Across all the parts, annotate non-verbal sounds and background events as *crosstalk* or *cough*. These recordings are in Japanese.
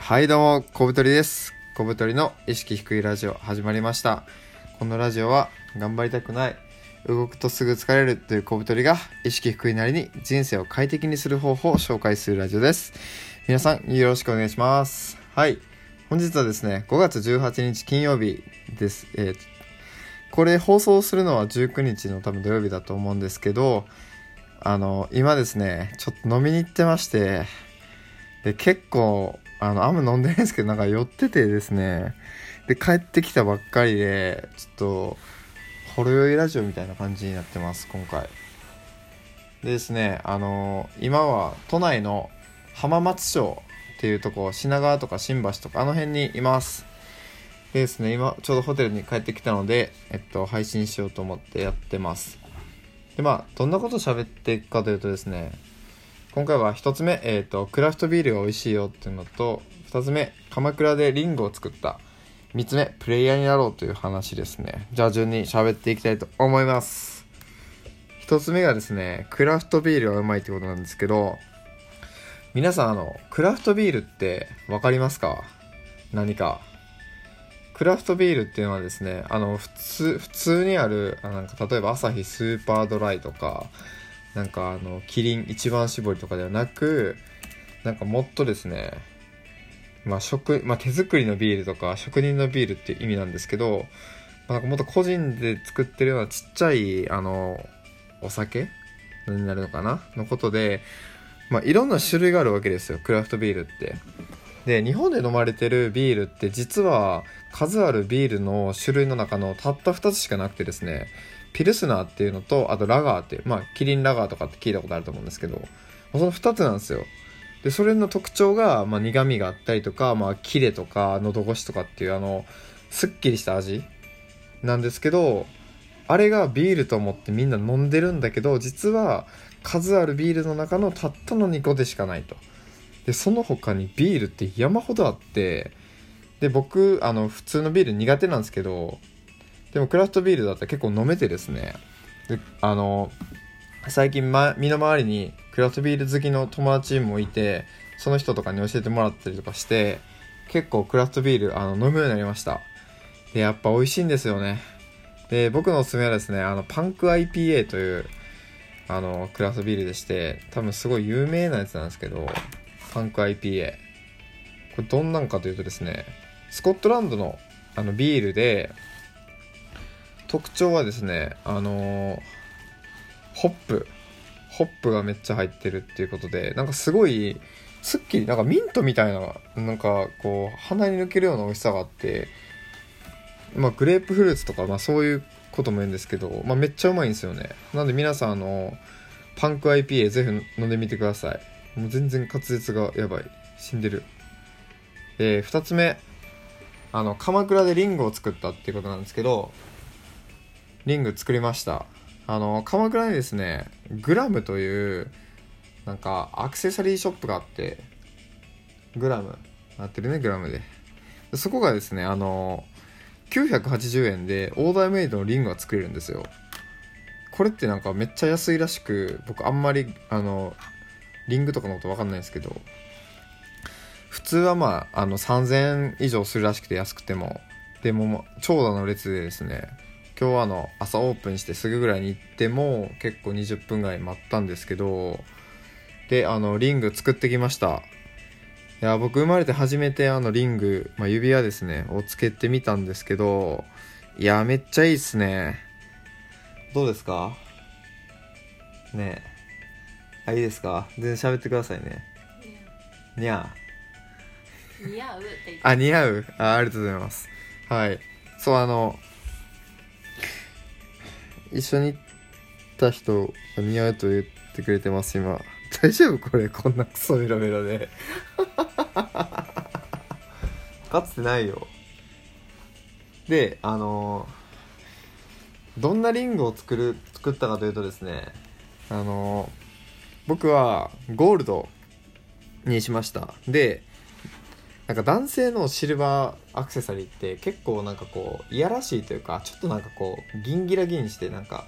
はいどうも、小太りです。小太りの意識低いラジオ始まりました。このラジオは頑張りたくない、動くとすぐ疲れるという小太りが意識低いなりに人生を快適にする方法を紹介するラジオです。皆さんよろしくお願いします。はい。本日はですね、5月18日金曜日です。えーこれ放送するのは19日の多分土曜日だと思うんですけど、あの、今ですね、ちょっと飲みに行ってまして、で、結構、あの、あんま飲んでないんですけど、なんか酔っててですね、で、帰ってきたばっかりで、ちょっと、ほろ酔いラジオみたいな感じになってます、今回。でですね、あの今は都内の浜松町っていうとこ、品川とか新橋とか、あの辺にいます。でですね、今、ちょうどホテルに帰ってきたので、えっと、配信しようと思ってやってます。で、まあ、どんなこと喋っていくかというとですね、今回は1つ目、えっ、と、クラフトビールが美味しいよっていうのと、2つ目、鎌倉でリンゴを作った。3つ目、プレイヤーになろうという話ですね。じゃあ順に喋っていきたいと思います。1つ目がですね、クラフトビールがうまいってことなんですけど、皆さん、あの、クラフトビールって分かりますか？何か。クラフトビールっていうのはですね、あの、普通、普通にある、あなんか例えばアサヒスーパードライとか、なんかあの、キリン一番搾りとかではなく、なんかもっとですね、まあ食、まあ手作りのビールとか職人のビールっていう意味なんですけど、まあ、なんかもっと個人で作ってるようなちっちゃい、あの、お酒になるのかな？のことで、まあいろんな種類があるわけですよ、クラフトビールって。で、日本で飲まれてるビールって実は数あるビールの種類の中のたった2つしかなくてですね、ピルスナーっていうのと、あとラガーっていう、まあ、キリンラガーとかって聞いたことあると思うんですけど、その2つなんですよ。で、それの特徴が、まあ、苦味があったりとか、まあ、キレとか、喉越しとかっていう、あの、すっきりした味なんですけど、あれがビールと思ってみんな飲んでるんだけど、実は数あるビールの中のたったの2個でしかないと。で、その他にビールって山ほどあって、で、僕、あの、普通のビール苦手なんですけど、でもクラフトビールだったら結構飲めてですね。で、あの、最近、ま、身の回りにクラフトビール好きの友達もいて、その人とかに教えてもらったりとかして、結構クラフトビールあの飲むようになりました。で、やっぱ美味しいんですよね。で、僕のおすすめはですね、あの、パンク IPA という、あの、クラフトビールでして、多分すごい有名なやつなんですけど、パンク IPA。これどんなんかというとですね、スコットランドのあのビールで、特徴はですね、あのーホップ。ホップがめっちゃ入ってるっていうことで、なんかすごい、すっきり、なんかミントみたいな、なんかこう、鼻に抜けるような美味しさがあって、まあグレープフルーツとか、まあそういうことも言うんですけど、まあめっちゃうまいんですよね。なんで皆さん、あの、パンク IPA ぜひ飲んでみてください。もう全然滑舌がやばい。死んでる。で、二つ目。あの、鎌倉でリンゴを作ったっていうことなんですけど、リング作りました。あの、鎌倉にですね、グラムという、なんか、アクセサリーショップがあって、グラム。なってるね、グラムで。そこがですね、あの、980円でオーダーメイドのリングが作れるんですよ。これってなんかめっちゃ安いらしく、僕あんまり、あの、リングとかのことわかんないんですけど、普通はまあ、あの、3000円以上するらしくて安くても。でも、長蛇の列でですね、今日はあの、朝オープンしてすぐぐらいに行っても、結構20分ぐらい待ったんですけど、で、あの、リング作ってきました。いや、僕生まれて初めてあの、リング、まあ、指輪ですね、をつけてみたんですけど、いや、めっちゃいいっすね。どうですか？ねえ。あ、いいですか？全然喋ってくださいね。にゃー。似合うあ、似合うあありがとうございます。はい。そう、あの、一緒に行った人が似合うと言ってくれてます、今。*laughs* 大丈夫これ、こんなクソメロメロで。*laughs* かつてないよ。で、あのどんなリンゴを作る、作ったかというとですね、あの僕はゴールドにしました。で、なんか男性のシルバーアクセサリーって結構なんかこういやらしいというかちょっとなんかこうギンギラギンしてなんか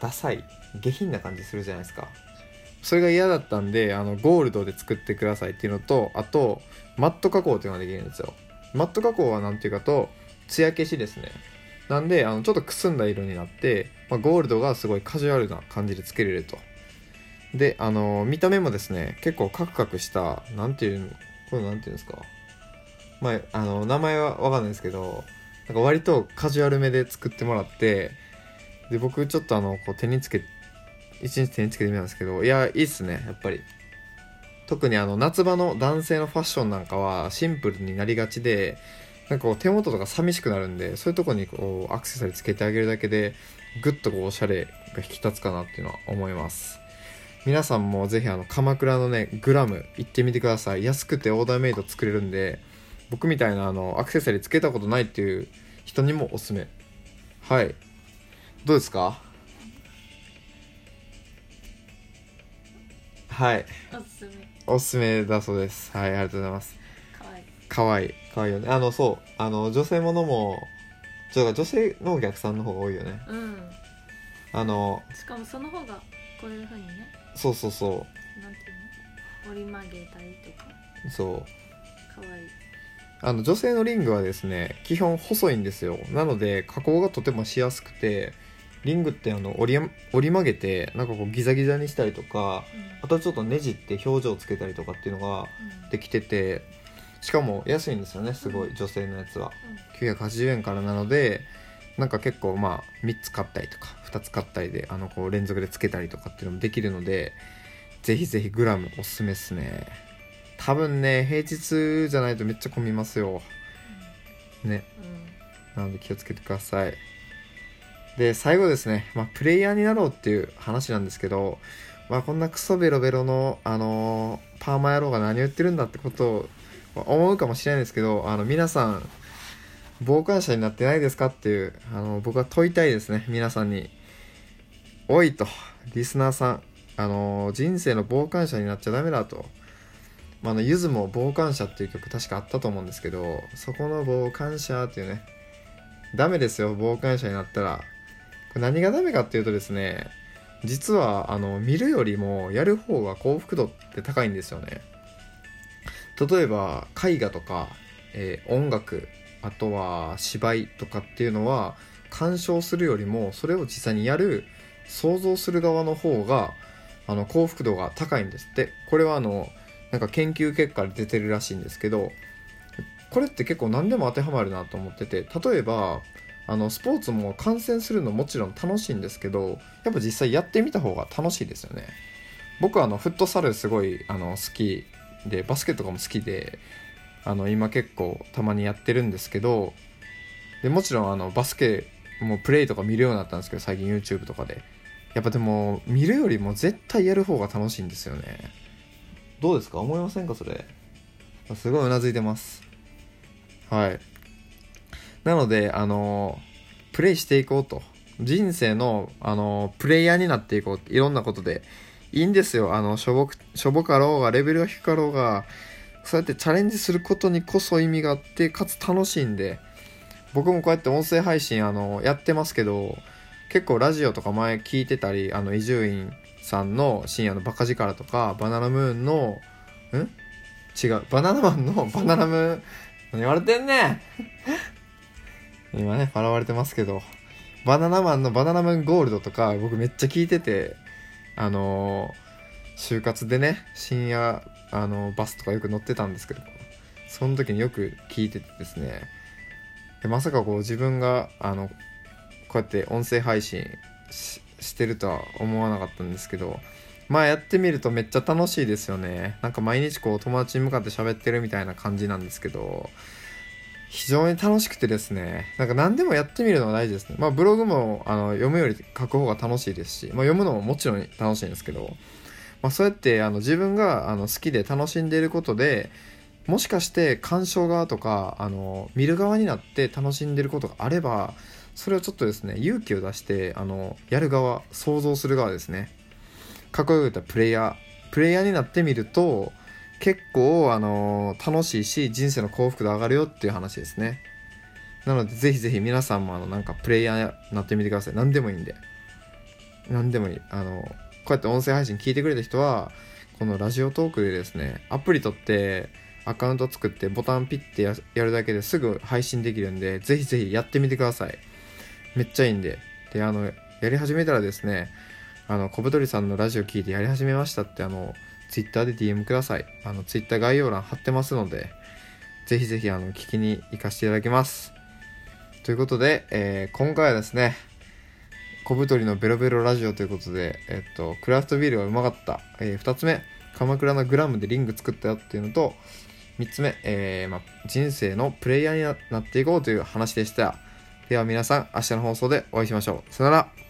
ダサい下品な感じするじゃないですか。それが嫌だったんであのゴールドで作ってくださいっていうのとあとマット加工っていうのができるんですよ。マット加工は何ていうかと艶消しですね。なんであのちょっとくすんだ色になって、まあ、ゴールドがすごいカジュアルな感じでつけれると。であの見た目もですね結構カクカクしたなんていうのこれなんていうんですか？まああの名前は分かんないですけどなんか割とカジュアルめで作ってもらってで僕ちょっとあのこう手につけ一日手につけてみたんですけどいやいいっすねやっぱり。特にあの夏場の男性のファッションなんかはシンプルになりがちでなんかこう手元とか寂しくなるんでそういうとこにこうアクセサリーつけてあげるだけでぐっとこうおしゃれが引き立つかなっていうのは思います。皆さんもぜひあの鎌倉のねグラム行ってみてください。安くてオーダーメイド作れるんで僕みたいなあのアクセサリーつけたことないっていう人にもおすすめ。はい。どうですか？はい。おすすめ。おすすめだそうです。はいありがとうございます。かわいい。かわいい。かわいいよね。あのそう。あの女性ものもちょ女性のお客さんの方が多いよね。うん。あのしかもその方がこういうふうにねそうそうそなんていうの？折り曲げたりとか。うそう。かわいい。あの女性のリングはですね基本細いんですよ。なので加工がとてもしやすくてリングってあの折り折り曲げてなんかこうギザギザにしたりとかあとちょっとねじって表情つけたりとかっていうのがうん。できててしかも安いんですよねすごい女性のやつは。980円からなのでなんか結構まあ3つ買ったりとか2つ買ったりであのこう連続でつけたりとかっていうのもできるのでぜひぜひグラムおすすめっすね。多分ね平日じゃないとめっちゃ混みますよ。ね。うん。なので気をつけてください。で最後ですね、まあ、プレイヤーになろうっていう話なんですけど、まあ、こんなクソベロベロの、あのーパーマ野郎が何を言ってるんだってことをまあ思うかもしれないですけどあの皆さん傍観者になってないですかっていうあの僕は問いたいですね。皆さんにおいとリスナーさん。あの人生の傍観者になっちゃダメだと。まあ、あのゆずも「傍観者」っていう曲確かあったと思うんですけどそこの傍観者っていうねダメですよ傍観者になったら。これ何がダメかっていうとですね実はあの見るよりもやる方が幸福度って高いんですよね。例えば絵画とか、えー音楽あとは芝居とかっていうのは鑑賞するよりもそれを実際にやる想像する側の方があの幸福度が高いんですって。これはあのなんか研究結果で出てるらしいんですけどこれって結構何でも当てはまるなと思ってて例えばあのスポーツも観戦するのもちろん楽しいんですけどやっぱ実際やってみた方が楽しいですよね。僕はあのフットサルすごいあの好きでバスケとかも好きであの今結構たまにやってるんですけどでもちろんあのバスケもプレイとか見るようになったんですけど最近 YouTube とかで。やっぱでも見るよりも絶対やる方が楽しいんですよね。どうですか？思いませんかそれ？すごいうなずいてます。はい。なのであのプレイしていこうと。人生のあのプレイヤーになっていこういろんなことで。いいんですよ。あのしょぼくしょぼかろうがレベルが低かろうがそうやってチャレンジすることにこそ意味があってかつ楽しいんで。僕もこうやって音声配信あのやってますけど結構ラジオとか前聞いてたりあの伊集院さんの深夜のバカ力とかバナナムーンのん？違うバナナマンの *laughs* バナナムーン？何言われてんねん！今ね笑われてますけどバナナマンのバナナムーンゴールドとか僕めっちゃ聞いててあのー就活でね深夜あのバスとかよく乗ってたんですけどその時によく聞いててですね。でまさかこう自分があのこうやって音声配信してるとは思わなかったんですけどまあやってみるとめっちゃ楽しいですよね。なんか毎日こう友達に向かって喋ってるみたいな感じなんですけど非常に楽しくてですね。なんか何でもやってみるのが大事ですね。まあブログもあの読むより書く方が楽しいですし、まあ、読むのももちろん楽しいんですけど、まあ、そうやってあの自分があの好きで楽しんでいることでもしかして鑑賞側とかあの見る側になって楽しんでることがあればそれをちょっとですね勇気を出してあのやる側想像する側ですね。かっこよく言ったプレイヤー。プレイヤーになってみると結構あの楽しいし人生の幸福度上がるよっていう話ですね。なのでぜひぜひ皆さんもあのなんかプレイヤーになってみてください。何でもいいんで。何でもいい。あのこうやって音声配信聞いてくれた人はこのラジオトークでですねアプリ取ってアカウント作ってボタンピッてやるだけですぐ配信できるんでぜひぜひやってみてください。めっちゃいいんで。であのやり始めたらですねあの小太りさんのラジオ聞いてやり始めましたってあのツイッターで DM ください。あのツイッター概要欄貼ってますのでぜひぜひあの聞きに行かせていただきます。ということで、えー今回はですね小太りのベロベロラジオということで、えっと、クラフトビールがうまかった、え2つ目鎌倉のグラムでリング作ったよっていうのと3つ目、えーま、人生のプレイヤーになっていこうという話でした。では皆さん明日の放送でお会いしましょう。さよなら。